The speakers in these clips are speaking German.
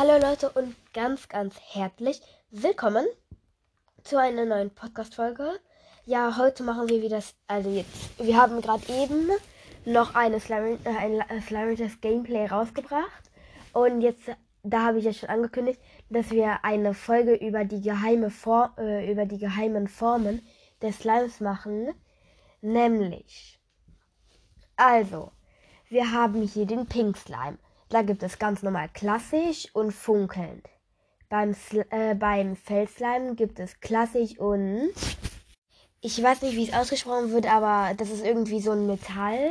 Hallo Leute und ganz, ganz herzlich willkommen zu einer neuen Podcast-Folge. Ja, heute machen wir wieder, also jetzt, wir haben gerade eben noch eine Slime, äh, ein äh, Slime Gameplay rausgebracht und jetzt, da habe ich ja schon angekündigt, dass wir eine Folge über die geheime Form, äh, über die geheimen Formen des Slimes machen, nämlich, also, wir haben hier den Pink Slime. Da gibt es ganz normal klassisch und funkelnd. Beim, Sl äh, beim Feldslime gibt es klassisch und ich weiß nicht, wie es ausgesprochen wird, aber das ist irgendwie so ein Metall.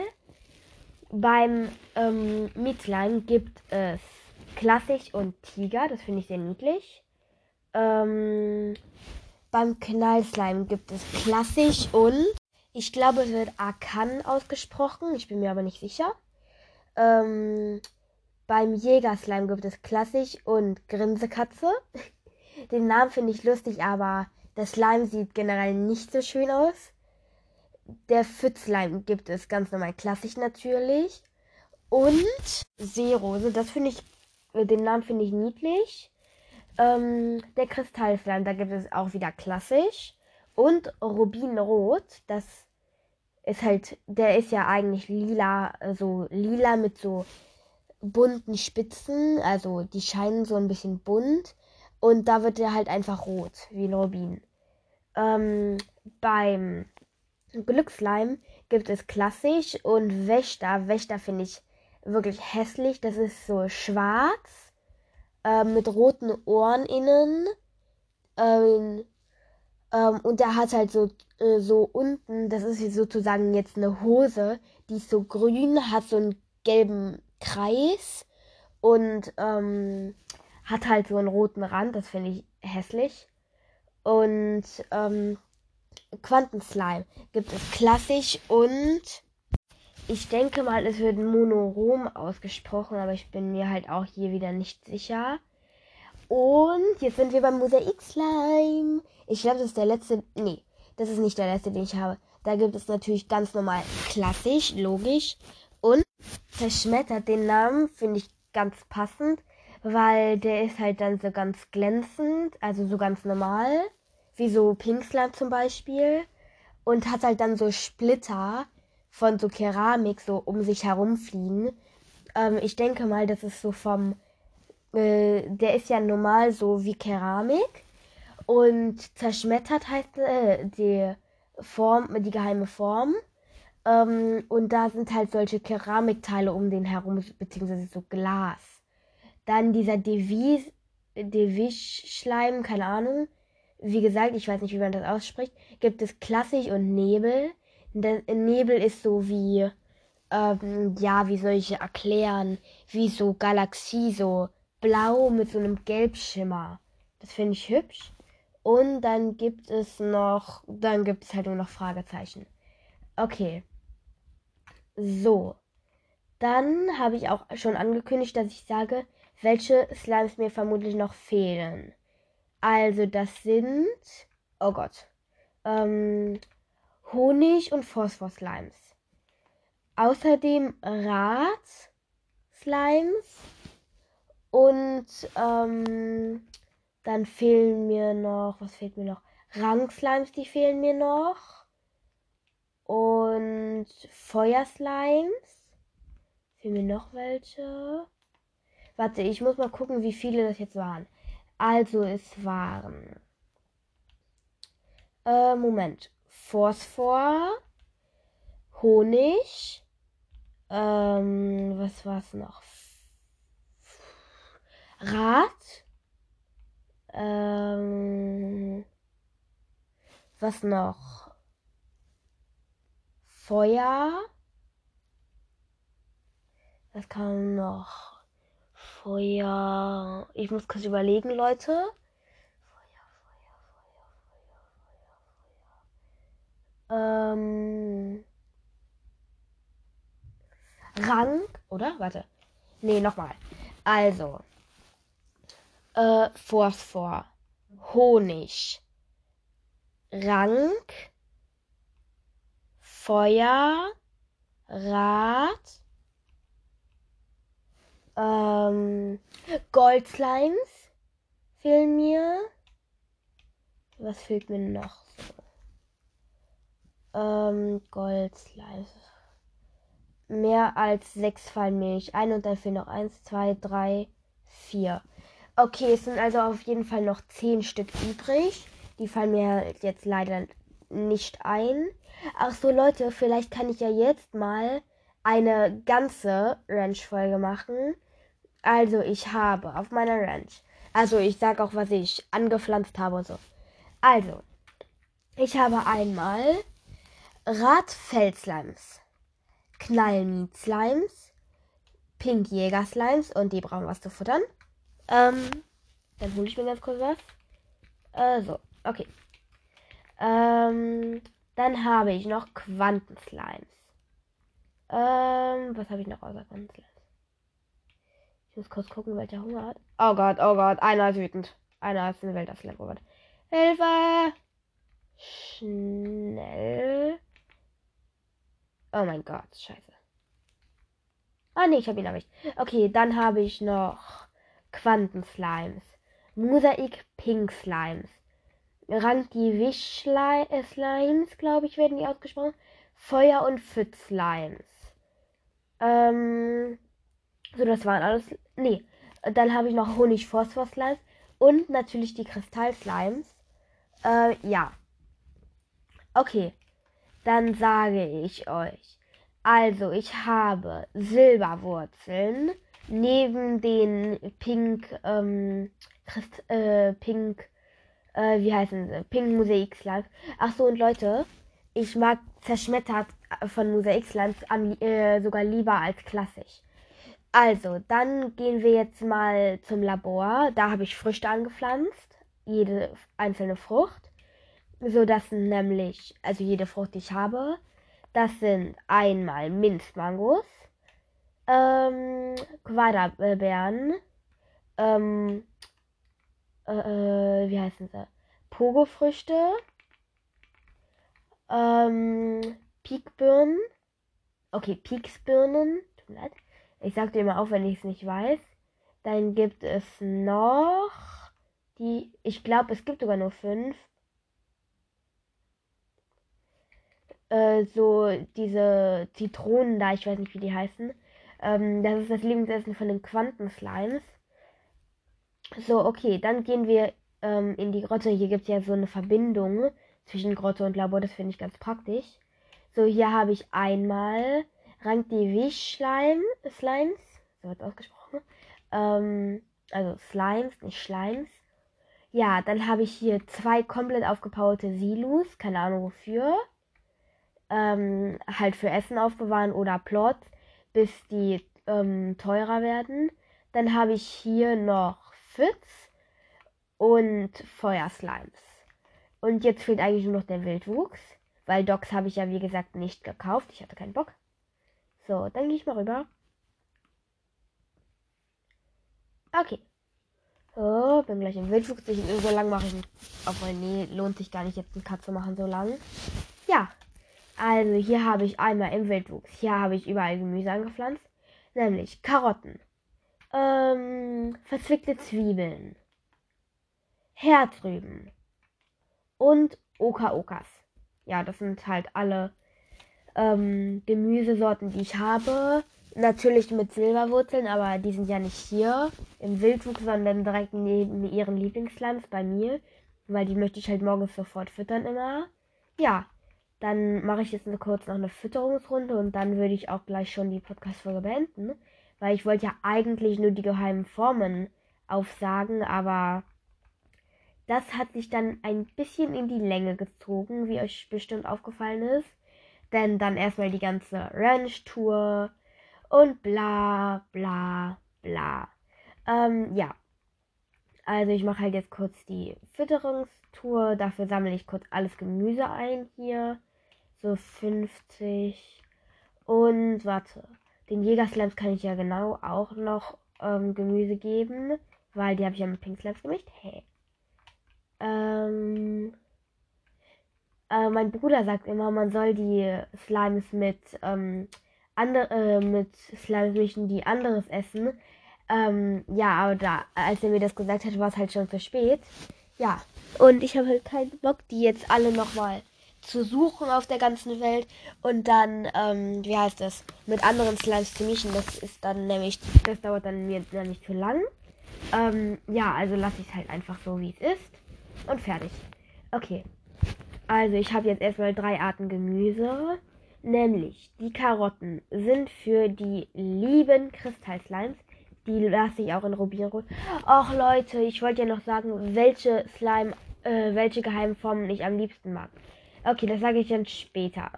Beim ähm, Mietslime gibt es klassisch und Tiger, das finde ich sehr niedlich. Ähm, beim Knallslime gibt es klassisch und ich glaube, es wird Akan ausgesprochen, ich bin mir aber nicht sicher. Ähm, beim Jägerslime gibt es Klassisch und Grinsekatze. Den Namen finde ich lustig, aber der Slime sieht generell nicht so schön aus. Der Pfützslime gibt es ganz normal klassisch natürlich. Und Seerose, das finde ich, äh, den Namen finde ich niedlich. Ähm, der Kristallslime, da gibt es auch wieder klassisch. Und Rubinrot, das ist halt, der ist ja eigentlich lila, so also lila mit so bunten Spitzen, also die scheinen so ein bisschen bunt und da wird er halt einfach rot, wie ein Rubin. Ähm, beim Glücksleim gibt es klassisch und Wächter. Wächter finde ich wirklich hässlich. Das ist so schwarz äh, mit roten Ohren innen. Ähm, ähm, und der hat halt so, äh, so unten, das ist sozusagen jetzt eine Hose, die ist so grün, hat so einen gelben Kreis und ähm, hat halt so einen roten Rand, das finde ich hässlich. Und ähm, Quantenslime gibt es klassisch und ich denke mal, es wird monorom ausgesprochen, aber ich bin mir halt auch hier wieder nicht sicher. Und jetzt sind wir beim Mosaik Slime. Ich glaube, das ist der letzte. Nee, das ist nicht der letzte, den ich habe. Da gibt es natürlich ganz normal klassisch, logisch. Zerschmettert den Namen finde ich ganz passend, weil der ist halt dann so ganz glänzend, also so ganz normal, wie so Pinksland zum Beispiel. Und hat halt dann so Splitter von so Keramik so um sich herumfliegen. Ähm, ich denke mal, das ist so vom, äh, der ist ja normal so wie Keramik. Und zerschmettert heißt äh, die Form, die geheime Form. Ähm, und da sind halt solche Keramikteile um den herum, beziehungsweise so Glas. Dann dieser Devis, Devish-Schleim, keine Ahnung. Wie gesagt, ich weiß nicht, wie man das ausspricht. Gibt es Klassisch und Nebel. Der Nebel ist so wie, ähm, ja, wie soll ich erklären? Wie so Galaxie, so blau mit so einem Gelbschimmer. Das finde ich hübsch. Und dann gibt es noch, dann gibt es halt nur noch Fragezeichen. Okay. So. Dann habe ich auch schon angekündigt, dass ich sage, welche Slimes mir vermutlich noch fehlen. Also das sind, oh Gott, ähm, Honig und Phosphor-Slimes. Außerdem Rad-Slimes und ähm, dann fehlen mir noch, was fehlt mir noch? Rang-Slimes, die fehlen mir noch und Feuerslimes. Fehlen mir noch welche? Warte, ich muss mal gucken, wie viele das jetzt waren. Also es waren. Äh, Moment. Phosphor, Honig. Ähm, was war's noch? Rad. Ähm, was noch? Feuer. Was kann noch? Feuer. Ich muss kurz überlegen, Leute. Feuer, Feuer, Feuer, Feuer, Feuer, Feuer. Ähm. Rang, oder? Warte. Nee, nochmal. Also. Äh, Phosphor. Honig. Rank. Feuer, Rad, Ähm, Gold Slimes fehlen mir. Was fehlt mir noch? Ähm, Gold Slimes. Mehr als sechs fallen mir nicht ein und dann fehlen noch eins, zwei, drei, vier. Okay, es sind also auf jeden Fall noch zehn Stück übrig. Die fallen mir jetzt leider nicht ein. Ach so, Leute, vielleicht kann ich ja jetzt mal eine ganze Ranch-Folge machen. Also, ich habe auf meiner Ranch, also ich sage auch, was ich angepflanzt habe und so. Also, ich habe einmal Radfeldslimes, Knallmiet-Slimes, Pink-Jäger-Slimes und die brauchen was zu futtern. Ähm, dann hole ich mir ganz kurz was. Äh, so, okay. Ähm, dann habe ich noch Quantenslimes. Ähm, was habe ich noch außer Quantenslimes? Ich muss kurz gucken, welcher Hunger hat. Oh Gott, oh Gott, einer ist wütend. Einer ist eine Welt auf oh Gott. Hilfe! Schnell. Oh mein Gott, scheiße. Ah nee, ich habe ihn erwischt. Okay, dann habe ich noch Quantenslimes. Mosaik Pink Slimes. Wish äh, Slimes, glaube ich, werden die ausgesprochen. Feuer- und Pfütz Slimes. Ähm, so, das waren alles. Nee, dann habe ich noch Honig-Phosphor-Slimes und natürlich die Kristall-Slimes. Äh, ja. Okay, dann sage ich euch. Also, ich habe Silberwurzeln neben den Pink, ähm, Christ, äh, Pink, äh, wie heißen sie? Pink Mosaik Slimes. Ach so, und Leute, ich mag zerschmettert von Mosaik Slimes äh, sogar lieber als klassisch. Also, dann gehen wir jetzt mal zum Labor. Da habe ich Früchte angepflanzt. Jede einzelne Frucht. So, das sind nämlich, also jede Frucht, die ich habe. Das sind einmal Minzmangos, ähm, Quaderbeeren, ähm, äh, wie heißen sie? Pogo-Früchte, ähm, Piekbirnen, okay, Pieksbirnen, tut mir leid. Ich sag dir immer auf, wenn ich es nicht weiß. Dann gibt es noch die, ich glaube, es gibt sogar nur fünf. Äh, so diese Zitronen da, ich weiß nicht, wie die heißen. Ähm, das ist das Lieblingsessen von den Quantenslimes. So, okay, dann gehen wir ähm, in die Grotte. Hier gibt es ja so eine Verbindung zwischen Grotte und Labor. Das finde ich ganz praktisch. So, hier habe ich einmal Rank die Wischleim, Slimes, so wird ausgesprochen. Ähm, also Slimes, nicht Schleims. Ja, dann habe ich hier zwei komplett aufgepowerte Silos, keine Ahnung wofür. Ähm, halt für Essen aufbewahren oder Plots, bis die ähm, teurer werden. Dann habe ich hier noch Pfütz und Feuerslimes. Und jetzt fehlt eigentlich nur noch der Wildwuchs, weil Docs habe ich ja wie gesagt nicht gekauft. Ich hatte keinen Bock. So, dann gehe ich mal rüber. Okay. So, bin gleich im Wildwuchs. Ich, so lang mache ich. Obwohl, nee, lohnt sich gar nicht jetzt einen Cut zu machen so lang. Ja. Also hier habe ich einmal im Wildwuchs. Hier habe ich überall Gemüse angepflanzt. Nämlich Karotten. Ähm, verzwickte Zwiebeln. Herzrüben. Und Oka-Okas. Ja, das sind halt alle ähm, Gemüsesorten, die ich habe. Natürlich mit Silberwurzeln, aber die sind ja nicht hier im Wildwuchs, sondern direkt neben ihren Lieblingslands bei mir. Weil die möchte ich halt morgens sofort füttern immer. Ja, dann mache ich jetzt kurz noch eine Fütterungsrunde und dann würde ich auch gleich schon die Podcast-Folge beenden. Weil ich wollte ja eigentlich nur die geheimen Formen aufsagen, aber das hat sich dann ein bisschen in die Länge gezogen, wie euch bestimmt aufgefallen ist. Denn dann erstmal die ganze Ranch-Tour und bla bla bla. Ähm, ja. Also ich mache halt jetzt kurz die Fütterungstour. Dafür sammle ich kurz alles Gemüse ein hier. So 50. Und warte. Den Jägerslams kann ich ja genau auch noch ähm, Gemüse geben. Weil die habe ich ja mit Pink Slams gemischt. Hey. Ähm, äh, mein Bruder sagt immer, man soll die Slimes mit, ähm, andere, äh, mit Slimes mischen, die anderes essen. Ähm, ja, aber da, als er mir das gesagt hat, war es halt schon zu spät. Ja, und ich habe halt keinen Bock, die jetzt alle nochmal zu suchen auf der ganzen Welt und dann, ähm, wie heißt das, mit anderen Slimes zu mischen. Das ist dann nämlich, das dauert dann mir dann nicht zu lang. Ähm, ja, also lasse ich es halt einfach so, wie es ist. Und fertig. Okay. Also ich habe jetzt erstmal drei Arten Gemüse. Nämlich die Karotten sind für die lieben Kristallslimes. Die lasse ich auch in Rubinrot. Ach Leute, ich wollte ja noch sagen, welche Slime, äh, welche Geheimformen ich am liebsten mag. Okay, das sage ich dann später.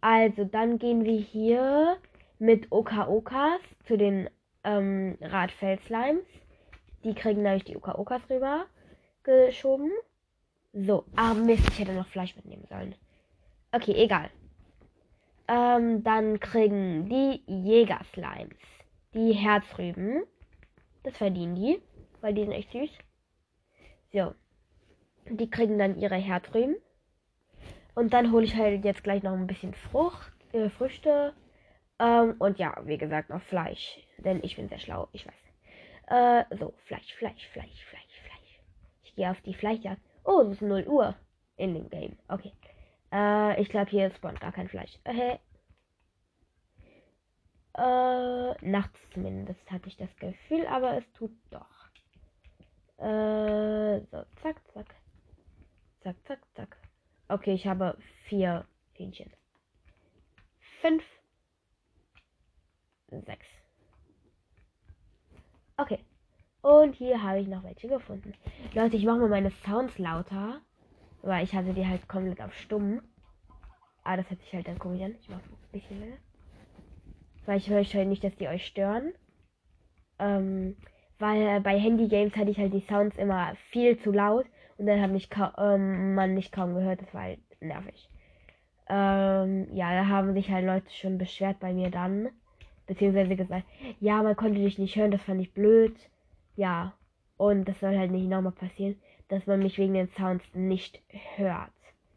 Also, dann gehen wir hier mit Oka-Okas zu den ähm, Radfeld-Slimes. Die kriegen nämlich die Oka-Okas rüber geschoben. So, ah Mist, ich hätte noch Fleisch mitnehmen sollen. Okay, egal. Ähm, dann kriegen die Jäger-Slimes die Herzrüben. Das verdienen die, weil die sind echt süß. So. Die kriegen dann ihre Herzrüben. Und dann hole ich halt jetzt gleich noch ein bisschen Frucht, äh, Früchte. Ähm, und ja, wie gesagt, noch Fleisch. Denn ich bin sehr schlau, ich weiß. Äh, so, Fleisch, Fleisch, Fleisch, Fleisch, Fleisch. Ich gehe auf die Fleischjagd. Oh, es ist 0 Uhr in dem Game. Okay. Äh, ich glaube, hier spawnt gar kein Fleisch. Äh, äh, nachts zumindest hatte ich das Gefühl, aber es tut doch. Äh, so, zack, zack. Zack, zack, zack. Okay, ich habe vier Hähnchen. Fünf. Sechs. Okay. Und hier habe ich noch welche gefunden. Leute, ich mache mal meine Sounds lauter. Weil ich hatte die halt komplett auf stumm. Ah, das hört sich halt dann komisch an. Ich mache ein bisschen mehr. Weil ich möchte halt nicht, dass die euch stören. Ähm, weil bei Handy-Games hatte ich halt die Sounds immer viel zu laut und dann hat mich ähm, man nicht kaum gehört. Das war halt nervig. Ähm, ja, da haben sich halt Leute schon beschwert bei mir dann. Beziehungsweise gesagt, ja, man konnte dich nicht hören, das fand ich blöd. Ja, und das soll halt nicht nochmal passieren, dass man mich wegen den Sounds nicht hört.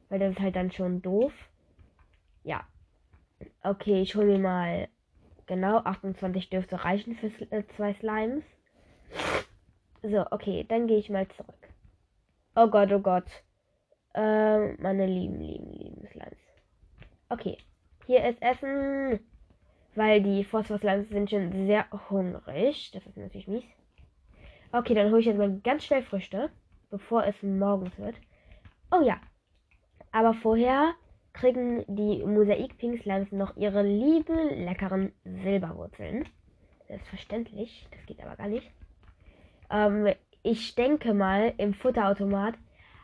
Weil das ist halt dann schon doof. Ja. Okay, ich hole mir mal genau 28 dürfte reichen für äh, zwei Slimes. So, okay, dann gehe ich mal zurück. Oh Gott, oh Gott. Ähm, meine lieben, lieben, lieben Slimes. Okay, hier ist Essen. Weil die Phosphor-Slimes sind schon sehr hungrig. Das ist natürlich mies. Okay, dann hole ich jetzt mal ganz schnell Früchte, bevor es morgens wird. Oh ja. Aber vorher kriegen die Mosaik Pink Slimes noch ihre lieben, leckeren Silberwurzeln. Selbstverständlich. Das geht aber gar nicht. Ähm, ich denke mal, im Futterautomat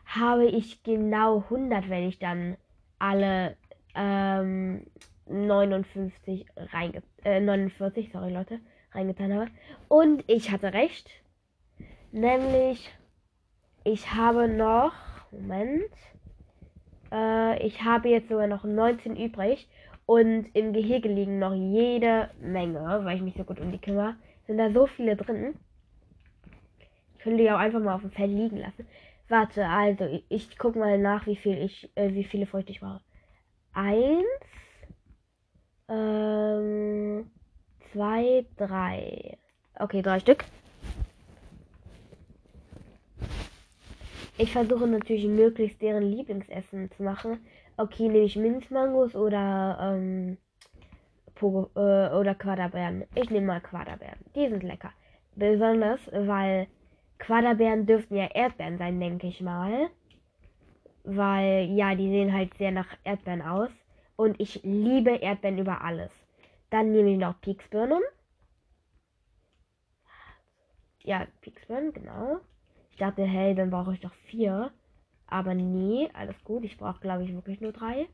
habe ich genau 100, wenn ich dann alle ähm, 59 reinge äh, 49, sorry Leute, reingetan habe. Und ich hatte recht. Nämlich, ich habe noch, Moment, äh, ich habe jetzt sogar noch 19 übrig. Und im Gehege liegen noch jede Menge, weil ich mich so gut um die kümmere. Sind da so viele drin. Könnte die auch einfach mal auf dem Feld liegen lassen. Warte, also ich, ich gucke mal nach, wie viel ich, äh, wie viele Früchte ich brauche. Eins, ähm, zwei, drei. Okay, drei Stück. Ich versuche natürlich möglichst deren Lieblingsessen zu machen. Okay, nehme ich Minzmangos oder ähm, Pogo, äh, oder Quaderbeeren. Ich nehme mal Quaderbeeren. Die sind lecker. Besonders, weil Quaderbeeren dürften ja Erdbeeren sein, denke ich mal. Weil, ja, die sehen halt sehr nach Erdbeeren aus. Und ich liebe Erdbeeren über alles. Dann nehme ich noch Pieksbirnen. Ja, Pieksbirnen, genau. Ich dachte, hey, dann brauche ich doch vier. Aber nee, alles gut. Ich brauche, glaube ich, wirklich nur drei.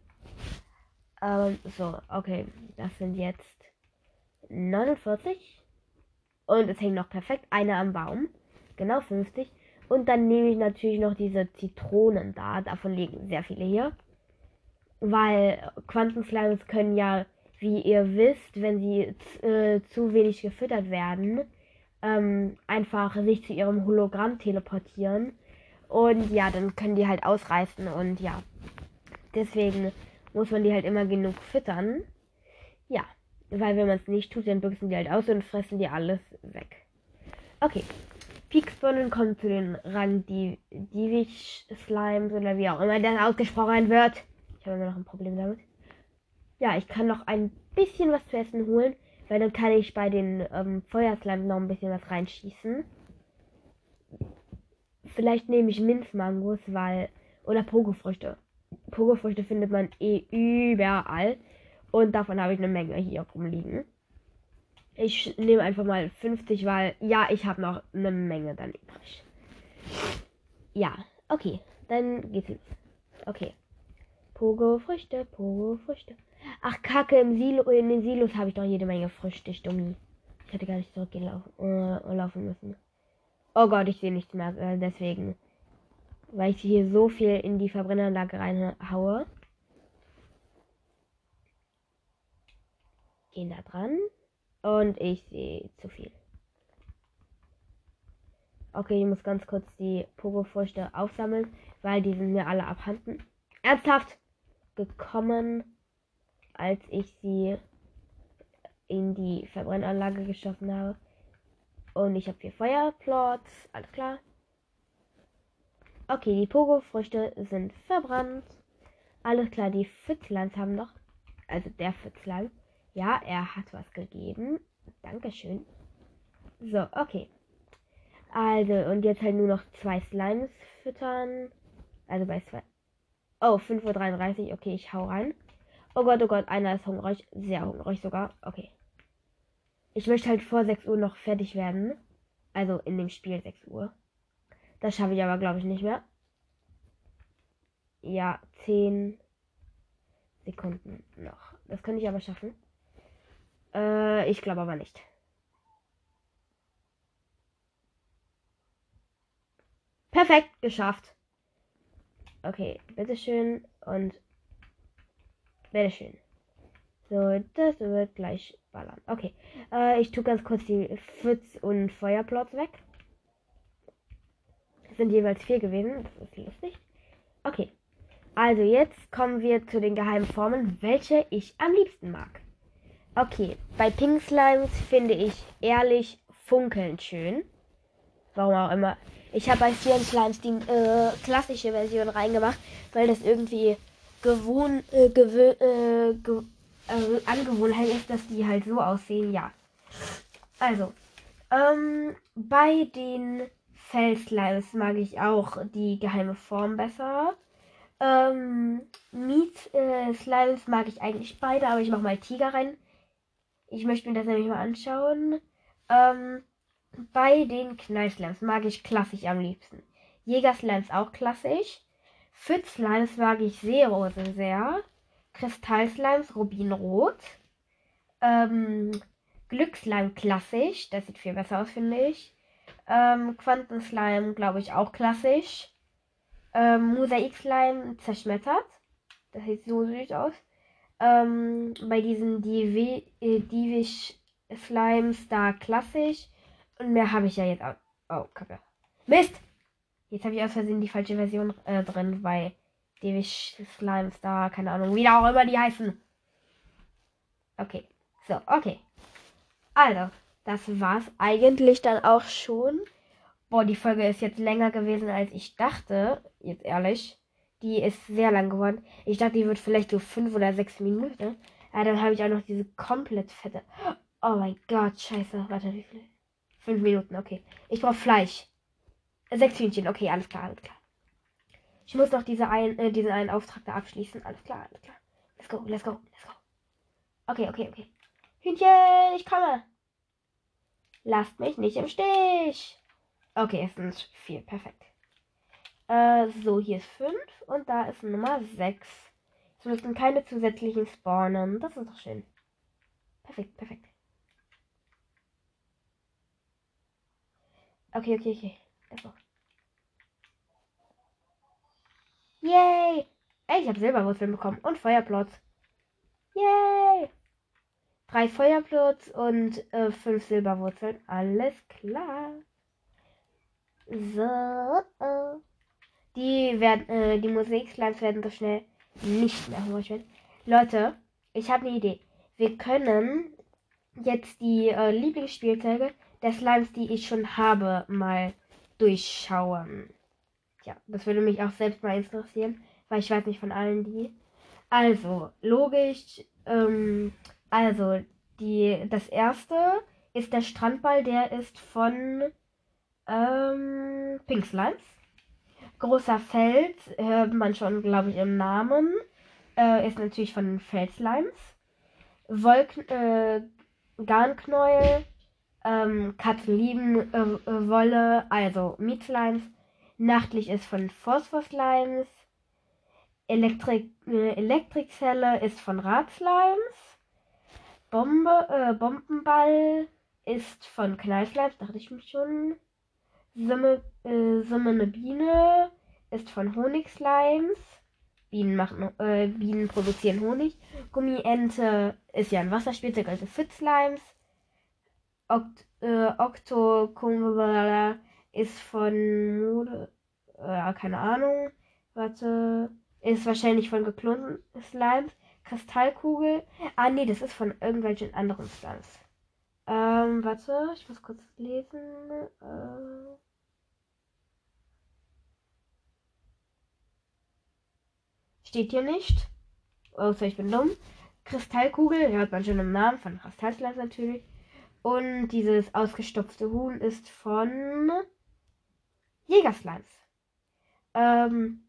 Ähm, so, okay. Das sind jetzt 49. Und es hängt noch perfekt eine am Baum. Genau 50. Und dann nehme ich natürlich noch diese Zitronen da. Davon liegen sehr viele hier. Weil Quantenslimes können ja, wie ihr wisst, wenn sie äh, zu wenig gefüttert werden, ähm, einfach sich zu ihrem Hologramm teleportieren. Und ja, dann können die halt ausreißen und ja. Deswegen muss man die halt immer genug füttern. Ja, weil wenn man es nicht tut, dann büchsen die halt aus und fressen die alles weg. Okay. Peaksponnen kommt zu den Rang Divich Slimes oder wie auch immer das ausgesprochen wird. Ich habe immer noch ein Problem damit. Ja, ich kann noch ein bisschen was zu essen holen, weil dann kann ich bei den ähm, Feuerslimes noch ein bisschen was reinschießen. Vielleicht nehme ich Minzmangos, weil. Oder Pogofrüchte. Pogofrüchte findet man eh überall. Und davon habe ich eine Menge hier rumliegen. Ich nehme einfach mal 50, weil ja, ich habe noch eine Menge dann übrig. Ja, okay. Dann geht's los. Okay. Pogo-Früchte, Pogo-Früchte. Ach, Kacke, im Silo, in den Silos habe ich doch jede Menge Früchte, Dummi. Ich hätte gar nicht zurückgehen äh, laufen müssen. Oh Gott, ich sehe nichts mehr, äh, deswegen. Weil ich hier so viel in die Verbrenneranlage reinhaue. Gehen da dran. Und ich sehe zu viel. Okay, ich muss ganz kurz die Pogo-Früchte aufsammeln, weil die sind mir alle abhanden. Ernsthaft gekommen, als ich sie in die Verbrennanlage geschossen habe. Und ich habe hier Feuerplots, alles klar. Okay, die Pogo-Früchte sind verbrannt. Alles klar, die Pfützleins haben noch, also der Pfützlein, ja, er hat was gegeben. Dankeschön. So, okay. Also, und jetzt halt nur noch zwei Slimes füttern. Also bei zwei. Oh, 5.33 Uhr. Okay, ich hau rein. Oh Gott, oh Gott, einer ist hungrig. Sehr hungrig sogar. Okay. Ich möchte halt vor 6 Uhr noch fertig werden. Also in dem Spiel 6 Uhr. Das schaffe ich aber, glaube ich, nicht mehr. Ja, 10 Sekunden noch. Das könnte ich aber schaffen. Äh, ich glaube aber nicht. Perfekt, geschafft. Okay, bitteschön und bitteschön. So, das wird gleich ballern. Okay, äh, ich tue ganz kurz die Pfütz- und Feuerplots weg. Es sind jeweils vier gewesen, das ist lustig. Okay, also jetzt kommen wir zu den geheimen Formen, welche ich am liebsten mag. Okay, bei Pink Slimes finde ich ehrlich funkelnd schön. Warum auch immer. Ich habe bei vielen Slimes die äh, klassische Version reingemacht, weil das irgendwie gewohn, äh, gewö äh, ge äh, Angewohnheit ist, dass die halt so aussehen. Ja. Also, ähm, bei den Fell-Slimes mag ich auch die geheime Form besser. Ähm, Meat äh, Slimes mag ich eigentlich beide, aber ich mache mal Tiger rein, ich möchte mir das nämlich mal anschauen. Ähm, bei den Knallslams mag ich klassisch am liebsten. Jägerslams auch klassisch. Pfützslams mag ich Seerose sehr. Kristallslimes Rubinrot. Ähm, Glückslime klassisch. Das sieht viel besser aus, finde ich. Ähm, Quantenslime, glaube ich, auch klassisch. Ähm, Mosaikslime zerschmettert. Das sieht so süß aus ähm, bei diesen Divi äh, Divish Slimes da klassisch. Und mehr habe ich ja jetzt auch. Oh, Kacke. Mist! Jetzt habe ich aus Versehen die falsche Version äh, drin bei Divish Slimes da. Keine Ahnung, wie auch immer die heißen. Okay. So, okay. Also, das war's eigentlich dann auch schon. Boah, die Folge ist jetzt länger gewesen, als ich dachte. Jetzt ehrlich. Die ist sehr lang geworden. Ich dachte, die wird vielleicht so fünf oder sechs Minuten. Ja, dann habe ich auch noch diese komplett fette. Oh mein Gott, scheiße. Warte, wie viel? Fünf Minuten, okay. Ich brauche Fleisch. Sechs Hühnchen, okay, alles klar, alles klar. Ich muss noch diese ein, äh, diesen einen Auftrag da abschließen. Alles klar, alles klar. Let's go, let's go, let's go. Okay, okay, okay. Hühnchen, ich komme. Lasst mich nicht im Stich. Okay, es sind vier. Perfekt. Äh, so, hier ist 5 und da ist Nummer 6. Es müssen keine zusätzlichen spawnen. Das ist doch schön. Perfekt, perfekt. Okay, okay, okay. Let's Yay! Ey, ich habe Silberwurzeln bekommen und Feuerplots. Yay! Drei Feuerplots und äh, fünf Silberwurzeln. Alles klar. So. Die werden, äh, die Musik-Slimes werden so schnell nicht mehr hungrig werden. Leute, ich habe eine Idee. Wir können jetzt die äh, Lieblingsspielzeuge der Slimes, die ich schon habe, mal durchschauen. Ja, das würde mich auch selbst mal interessieren, weil ich weiß nicht von allen die. Also, logisch, ähm, also, die, das erste ist der Strandball, der ist von ähm, Pink Slimes. Großer Fels, hört man schon, glaube ich, im Namen. Äh, ist natürlich von den Felslimes. Wolken, äh, Garnknäuel, ähm, Katzenlieben-Wolle, äh, also Mietslimes. Nachtlich ist von Phosphor-Slimes. Elektrik, äh, Elektrikzelle ist von Radslimes. Bombe, äh, Bombenball ist von Knallslimes, dachte ich mir schon. Summe, äh, Summende Biene ist von Honigslimes. Bienen, machen, äh, Bienen produzieren Honig. Gummiente ist ja ein Wasserspielzeug, also Fitzlimes. Okt, äh, Octo ist von Mode, äh, keine Ahnung. Warte, ist wahrscheinlich von geklonten Slimes. Kristallkugel. Ah, nee, das ist von irgendwelchen anderen Slimes. Ähm, warte, ich muss kurz lesen. Äh, steht hier nicht. Außer ich bin dumm. Kristallkugel, hört man schon im Namen von Kristallslimes natürlich. Und dieses ausgestopfte Huhn ist von Jägerslimes. Ähm,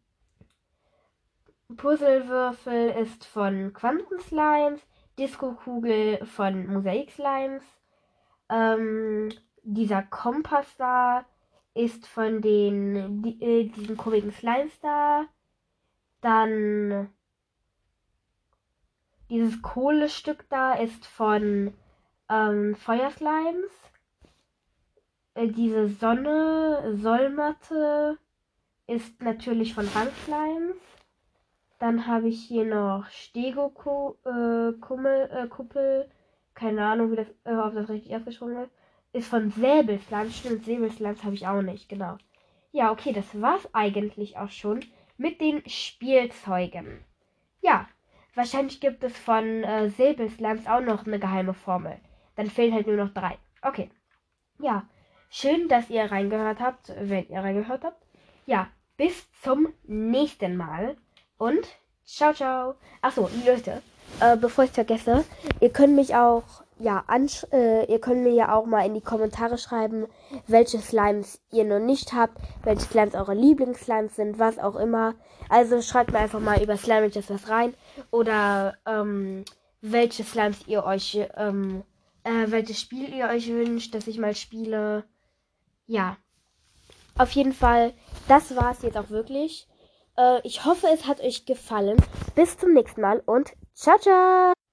Puzzlewürfel ist von Quantenslimes. Disco-Kugel von Mosaik-Slimes. Ähm, dieser Kompass da ist von den die, äh, diesen komischen Slimes da. Dann dieses Kohlestück da ist von ähm, Feuerslimes. Äh, diese Sonne, Sollmatte ist natürlich von Handslimes. Dann habe ich hier noch Stego äh, äh. Keine Ahnung, wie das, äh, ob das richtig ausgesprochen ist. Ist von Säbelslimes. Stimmt, Säbelslimes habe ich auch nicht, genau. Ja, okay, das war's eigentlich auch schon mit den Spielzeugen. Ja, wahrscheinlich gibt es von äh, Säbelslimes auch noch eine geheime Formel. Dann fehlen halt nur noch drei. Okay. Ja, schön, dass ihr reingehört habt, wenn ihr reingehört habt. Ja, bis zum nächsten Mal und ciao, ciao. Achso, Leute, äh, bevor ich es vergesse, ihr könnt mich auch, ja, äh, ihr könnt mir ja auch mal in die Kommentare schreiben, welche Slimes ihr noch nicht habt, welche Slimes eure Lieblingsslimes sind, was auch immer. Also schreibt mir einfach mal über Slamages was rein oder ähm, welche Slimes ihr euch ähm, äh, welches Spiel ihr euch wünscht, dass ich mal spiele. Ja. Auf jeden Fall, das war es jetzt auch wirklich. Äh, ich hoffe, es hat euch gefallen. Bis zum nächsten Mal und ciao!